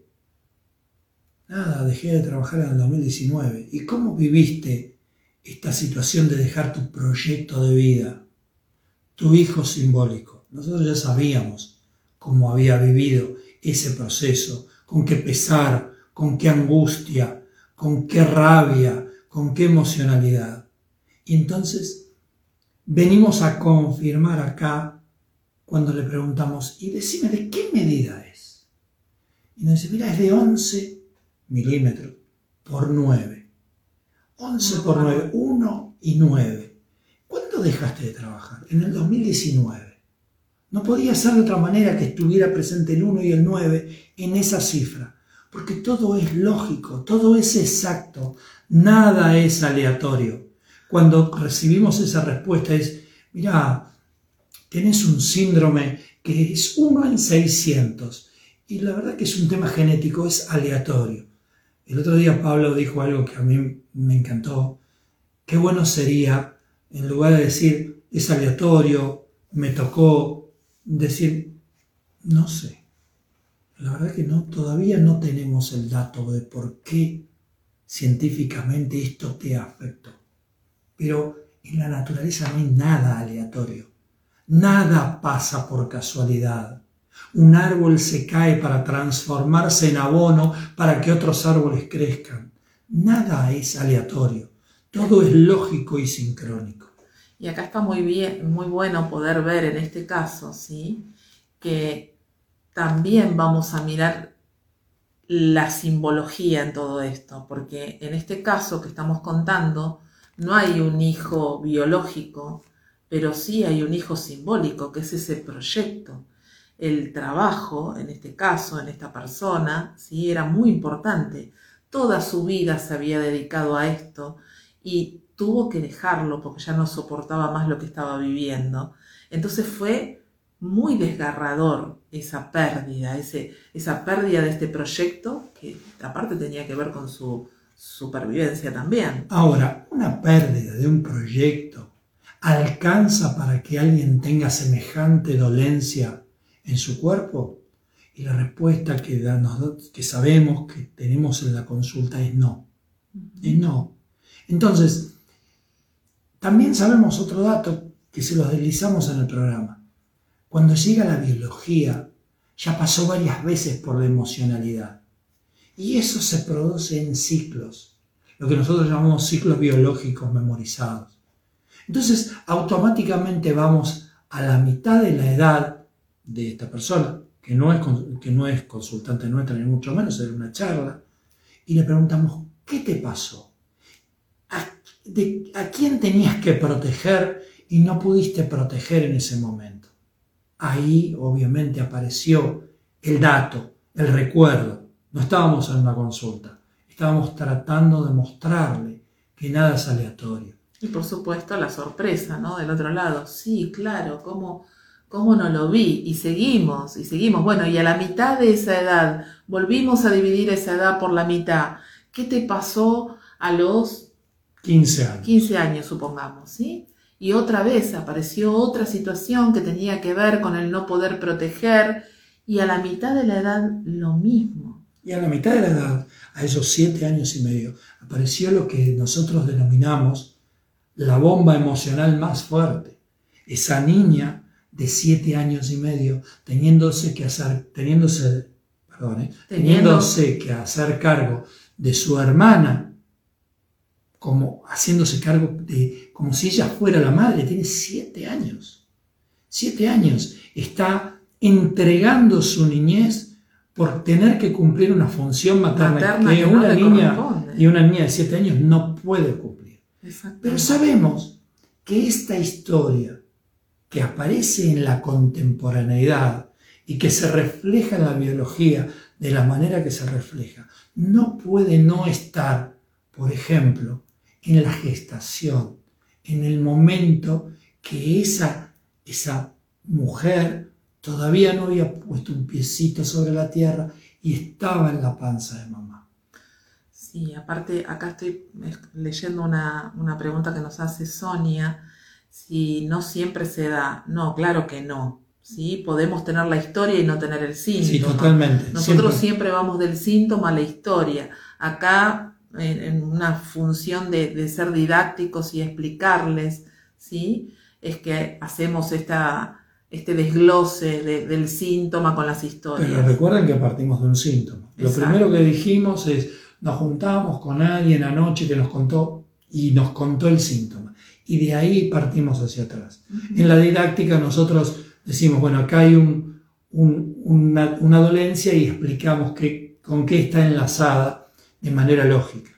nada, dejé de trabajar en el 2019. ¿Y cómo viviste esta situación de dejar tu proyecto de vida, tu hijo simbólico? Nosotros ya sabíamos cómo había vivido ese proceso, con qué pesar, con qué angustia, con qué rabia, con qué emocionalidad. Y entonces venimos a confirmar acá cuando le preguntamos, y decime de qué medida es. Y nos dice, mira, es de 11 milímetros por 9. 11 por 9, 1 y 9. ¿Cuándo dejaste de trabajar? En el 2019. No podía ser de otra manera que estuviera presente el 1 y el 9 en esa cifra, porque todo es lógico, todo es exacto, nada es aleatorio. Cuando recibimos esa respuesta es, mira, tenés un síndrome que es 1 en 600, y la verdad que es un tema genético, es aleatorio. El otro día Pablo dijo algo que a mí me encantó. Qué bueno sería, en lugar de decir, es aleatorio, me tocó, decir, no sé. La verdad que todavía no tenemos el dato de por qué científicamente esto te afectó. Pero en la naturaleza no hay nada aleatorio. Nada pasa por casualidad. Un árbol se cae para transformarse en abono para que otros árboles crezcan. Nada es aleatorio. Todo es lógico y sincrónico. Y acá está muy bien, muy bueno poder ver en este caso, ¿sí? Que también vamos a mirar la simbología en todo esto, porque en este caso que estamos contando, no hay un hijo biológico, pero sí hay un hijo simbólico, que es ese proyecto. El trabajo, en este caso, en esta persona, sí era muy importante. Toda su vida se había dedicado a esto y tuvo que dejarlo porque ya no soportaba más lo que estaba viviendo. Entonces fue muy desgarrador esa pérdida, ese, esa pérdida de este proyecto que aparte tenía que ver con su supervivencia también. Ahora, una pérdida de un proyecto alcanza para que alguien tenga semejante dolencia en su cuerpo? Y la respuesta que, que sabemos que tenemos en la consulta es no. Es no. Entonces, también sabemos otro dato que se los deslizamos en el programa. Cuando llega la biología, ya pasó varias veces por la emocionalidad. Y eso se produce en ciclos, lo que nosotros llamamos ciclos biológicos memorizados. Entonces, automáticamente vamos a la mitad de la edad de esta persona, que no es, que no es consultante nuestra, ni mucho menos, es una charla, y le preguntamos, ¿qué te pasó? de a quién tenías que proteger y no pudiste proteger en ese momento. Ahí obviamente apareció el dato, el recuerdo. No estábamos en una consulta, estábamos tratando de mostrarle que nada es aleatorio. Y por supuesto la sorpresa, ¿no? Del otro lado. Sí, claro, ¿cómo, cómo no lo vi? Y seguimos, y seguimos. Bueno, y a la mitad de esa edad, volvimos a dividir esa edad por la mitad. ¿Qué te pasó a los 15 años. 15 años, supongamos, ¿sí? Y otra vez apareció otra situación que tenía que ver con el no poder proteger y a la mitad de la edad lo mismo. Y a la mitad de la edad, a esos 7 años y medio, apareció lo que nosotros denominamos la bomba emocional más fuerte. Esa niña de 7 años y medio teniéndose que hacer, teniéndose, perdón, ¿eh? teniéndose que hacer cargo de su hermana como haciéndose cargo de, como si ella fuera la madre, tiene siete años. Siete años. Está entregando su niñez por tener que cumplir una función materna, que, una niña y una niña de siete años no puede cumplir. Pero sabemos que esta historia que aparece en la contemporaneidad y que se refleja en la biología de la manera que se refleja, no puede no estar, por ejemplo, en la gestación, en el momento que esa, esa mujer todavía no había puesto un piecito sobre la tierra y estaba en la panza de mamá. Sí, aparte acá estoy leyendo una, una pregunta que nos hace Sonia, si no siempre se da. No, claro que no. ¿sí? Podemos tener la historia y no tener el síntoma. Sí, totalmente. Nosotros siempre, vamos del síntoma a la historia. Acá, en, una función de, ser didácticos y explicarles, ¿sí? Es que hacemos esta, este desglose del síntoma con las historias. Pero recuerden que partimos de un síntoma. Lo primero que dijimos es, nos juntamos con alguien anoche que nos contó y nos contó el síntoma. Y de ahí partimos hacia atrás. En la didáctica nosotros decimos, bueno, acá hay una, dolencia y explicamos con qué está enlazada de manera lógica.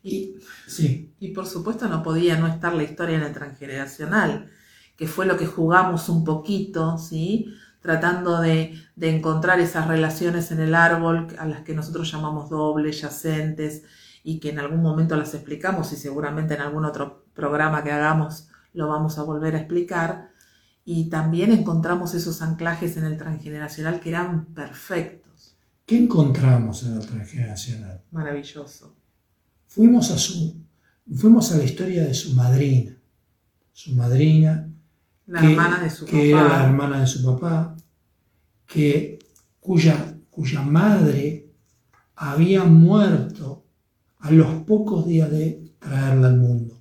Y, sí. y por supuesto no podía no estar la historia en el transgeneracional, que fue lo que jugamos un poquito, ¿sí? tratando de, encontrar esas relaciones en el árbol a las que nosotros llamamos dobles, yacentes, y que en algún momento las explicamos y seguramente en algún otro programa que hagamos lo vamos a volver a explicar y también encontramos esos anclajes en el transgeneracional que eran perfectos. ¿Qué encontramos en el transgeneracional? Maravilloso. Fuimos a, su, fuimos a la historia de su madrina. Su madrina. La hermana de su que era la hermana de su papá, que, cuya, cuya madre había muerto a los pocos días de traerla al mundo.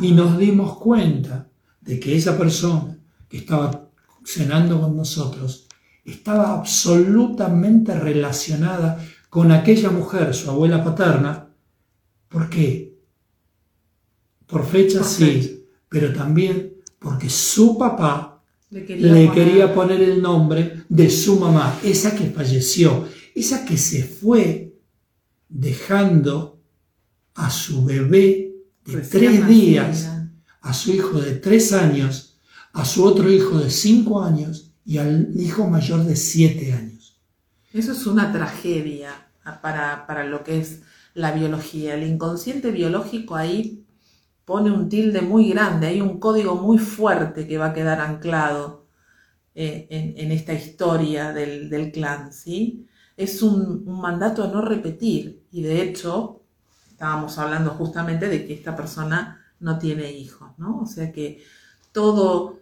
Y nos dimos cuenta de que esa persona que estaba cenando con nosotros estaba absolutamente relacionada con aquella mujer, su abuela paterna. ¿Por qué? Por fecha sí, pero también porque su papá le, quería, poner... el nombre de su mamá, esa que falleció, esa que se fue dejando a su bebé de tres días, a su hijo de tres años, a su otro hijo de cinco años y al hijo mayor de siete años. Eso es una tragedia para, para lo que es la biología. El inconsciente biológico ahí pone un tilde muy grande, hay un código muy fuerte que va a quedar anclado eh, en, esta historia del, clan, ¿sí? Es un, un, mandato a no repetir y de hecho estábamos hablando justamente de que esta persona no tiene hijos, ¿no? O sea que todo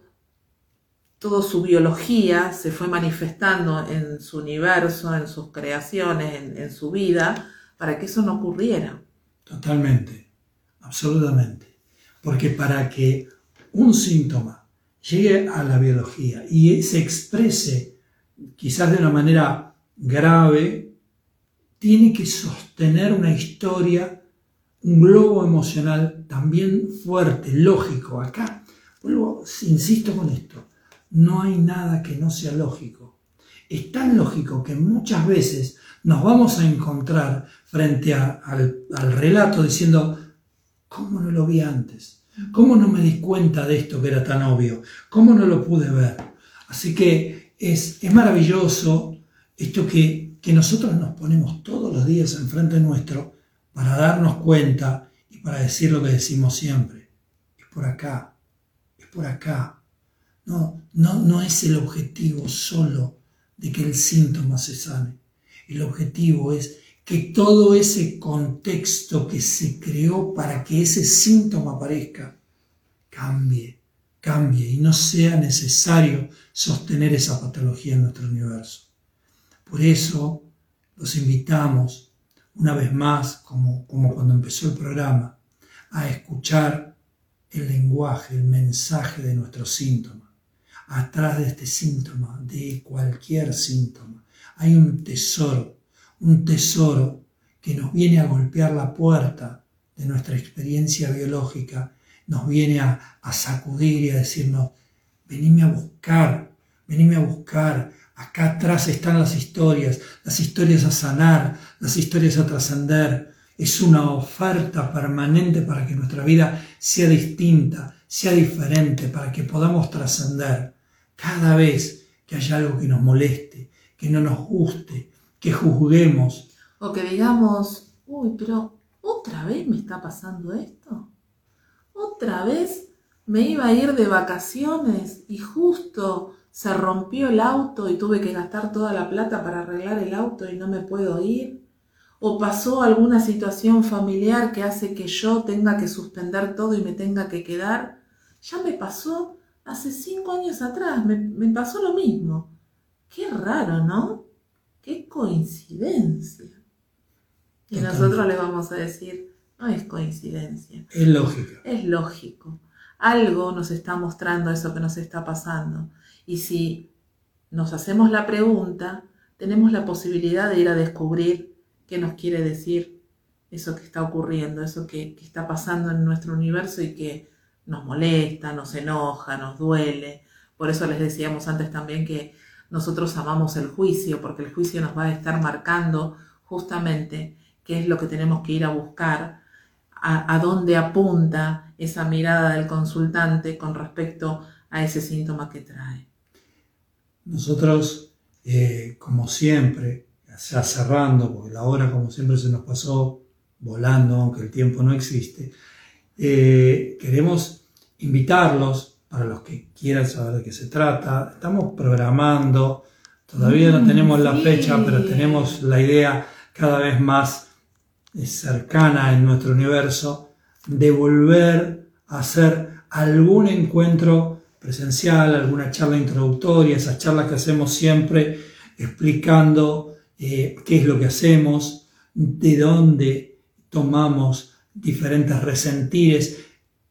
toda su biología se fue manifestando en su universo, en sus creaciones, en, su vida, para que eso no ocurriera. Totalmente, absolutamente. Porque para que un síntoma llegue a la biología y se exprese quizás de una manera grave, tiene que sostener una historia, un globo emocional también fuerte, lógico. Acá, vuelvo, insisto con esto, no hay nada que no sea lógico. Es tan lógico que muchas veces nos vamos a encontrar frente al, relato diciendo, ¿cómo no lo vi antes? ¿Cómo no me di cuenta de esto que era tan obvio? ¿Cómo no lo pude ver? Así que es, es maravilloso esto que, que nosotros nos ponemos todos los días enfrente nuestro para darnos cuenta y para decir lo que decimos siempre. Es por acá, es por acá, no, no, es el objetivo solo de que el síntoma se sane. El objetivo es que todo ese contexto que se creó para que ese síntoma aparezca cambie, cambie y no sea necesario sostener esa patología en nuestro universo. Por eso los invitamos, una vez más, como, como cuando empezó el programa, a escuchar el lenguaje, el mensaje de nuestros síntomas atrás de este síntoma, de cualquier síntoma, hay un tesoro, un tesoro que nos viene a golpear la puerta de nuestra experiencia biológica, nos viene a, sacudir y a decirnos, venime a buscar, venime a buscar, acá atrás están las historias, las historias a sanar, las historias a trascender. Es una oferta permanente para que nuestra vida sea distinta, sea diferente, para que podamos trascender. Cada vez que haya algo que nos moleste, que no nos guste, que juzguemos. O que digamos, uy, pero otra vez me está pasando esto. Otra vez me iba a ir de vacaciones y justo se rompió el auto y tuve que gastar toda la plata para arreglar el auto y no me puedo ir. o pasó alguna situación familiar que hace que yo tenga que suspender todo y me tenga que quedar, ya me pasó hace cinco años atrás, me, pasó lo mismo. Qué raro, ¿no? Qué coincidencia. Y nosotros le vamos a decir, no es coincidencia. Es lógico. Es lógico. Algo nos está mostrando eso que nos está pasando. Y si nos hacemos la pregunta, tenemos la posibilidad de ir a descubrir qué nos quiere decir eso que está ocurriendo, eso que, está pasando en nuestro universo y que nos molesta, nos enoja, nos duele. Por eso les decíamos antes también que nosotros amamos el juicio, porque el juicio nos va a estar marcando justamente qué es lo que tenemos que ir a buscar, a, dónde apunta esa mirada del consultante con respecto a ese síntoma que trae. Nosotros, eh, como siempre, ya cerrando, porque la hora como siempre se nos pasó volando, aunque el tiempo no existe, eh, queremos invitarlos para los que quieran saber de qué se trata. Estamos programando, todavía no mm, tenemos la fecha, pero tenemos la idea cada vez más eh, cercana en nuestro universo de volver a hacer algún encuentro presencial, alguna charla introductoria, esas charlas que hacemos siempre explicando eh, qué es lo que hacemos, de dónde tomamos diferentes resentires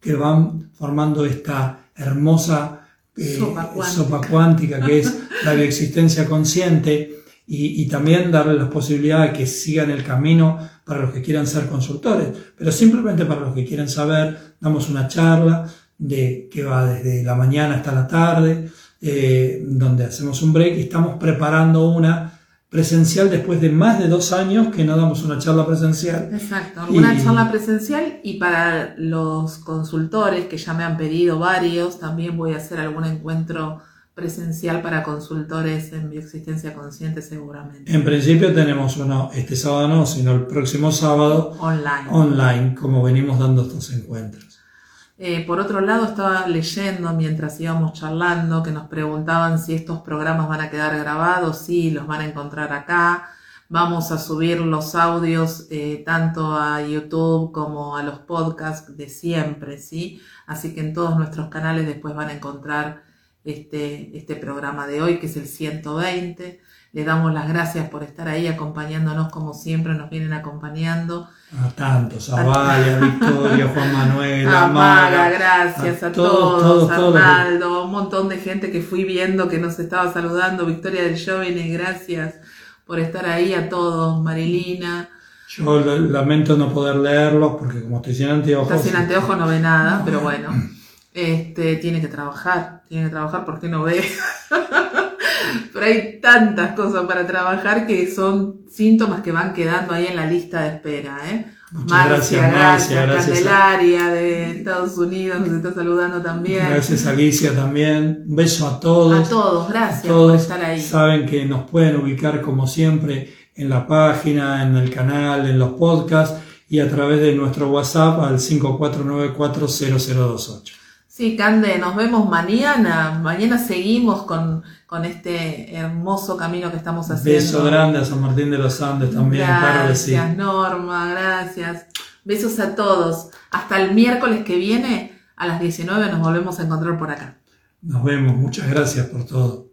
que van formando esta hermosa eh, sopa, cuántica. que es la bioexistencia consciente y, y, también darle la posibilidad de que sigan el camino para los que quieran ser consultores, pero simplemente para los que quieren saber, damos una charla de, que va desde la mañana hasta la tarde, eh, donde hacemos un break y estamos preparando una presencial después de más de dos años que no damos una charla presencial. Exacto, una charla presencial y para los consultores que ya me han pedido varios, también voy a hacer algún encuentro presencial para consultores en bioexistencia consciente seguramente. En principio tenemos uno este sábado no, sino el próximo sábado online, online como venimos dando estos encuentros. Eh, por otro lado, estaba leyendo mientras íbamos charlando que nos preguntaban si estos programas van a quedar grabados. Sí, los van a encontrar acá. Vamos a subir los audios eh, tanto a YouTube como a los podcasts de siempre, ¿sí? Así que en todos nuestros canales después van a encontrar este, este programa de hoy, que es el 120. Le damos las gracias por estar ahí acompañándonos como siempre nos vienen acompañando. A tantos, a Vale, a Victoria, Juan Manuel, a, Maga, gracias a, todos, Arnaldo, un montón de gente que fui viendo que nos estaba saludando, Victoria del Jovene, gracias por estar ahí a todos, Marilina. Yo lamento no poder leerlos porque como estoy sin anteojos. Está sin anteojos no ve nada, pero bueno, este, tiene que trabajar, tiene que trabajar porque no ve. Pero hay tantas cosas para trabajar que son síntomas que van quedando ahí en la lista de espera. ¿eh? Marcia, gracias, gracias, Candelaria de Estados Unidos nos está saludando también. Gracias Alicia también. Un beso a todos. A todos, gracias por estar ahí. Saben que nos pueden ubicar como siempre en la página, en el canal, en los podcasts y a través de nuestro WhatsApp al 54940028. Sí, Cande, nos vemos mañana. Mañana seguimos con, este hermoso camino que estamos haciendo. Beso grande a San Martín de los Andes también, Gracias, Norma, gracias. Besos a todos. Hasta el miércoles que viene a las 19 nos volvemos a encontrar por acá. Nos vemos, muchas gracias por todo.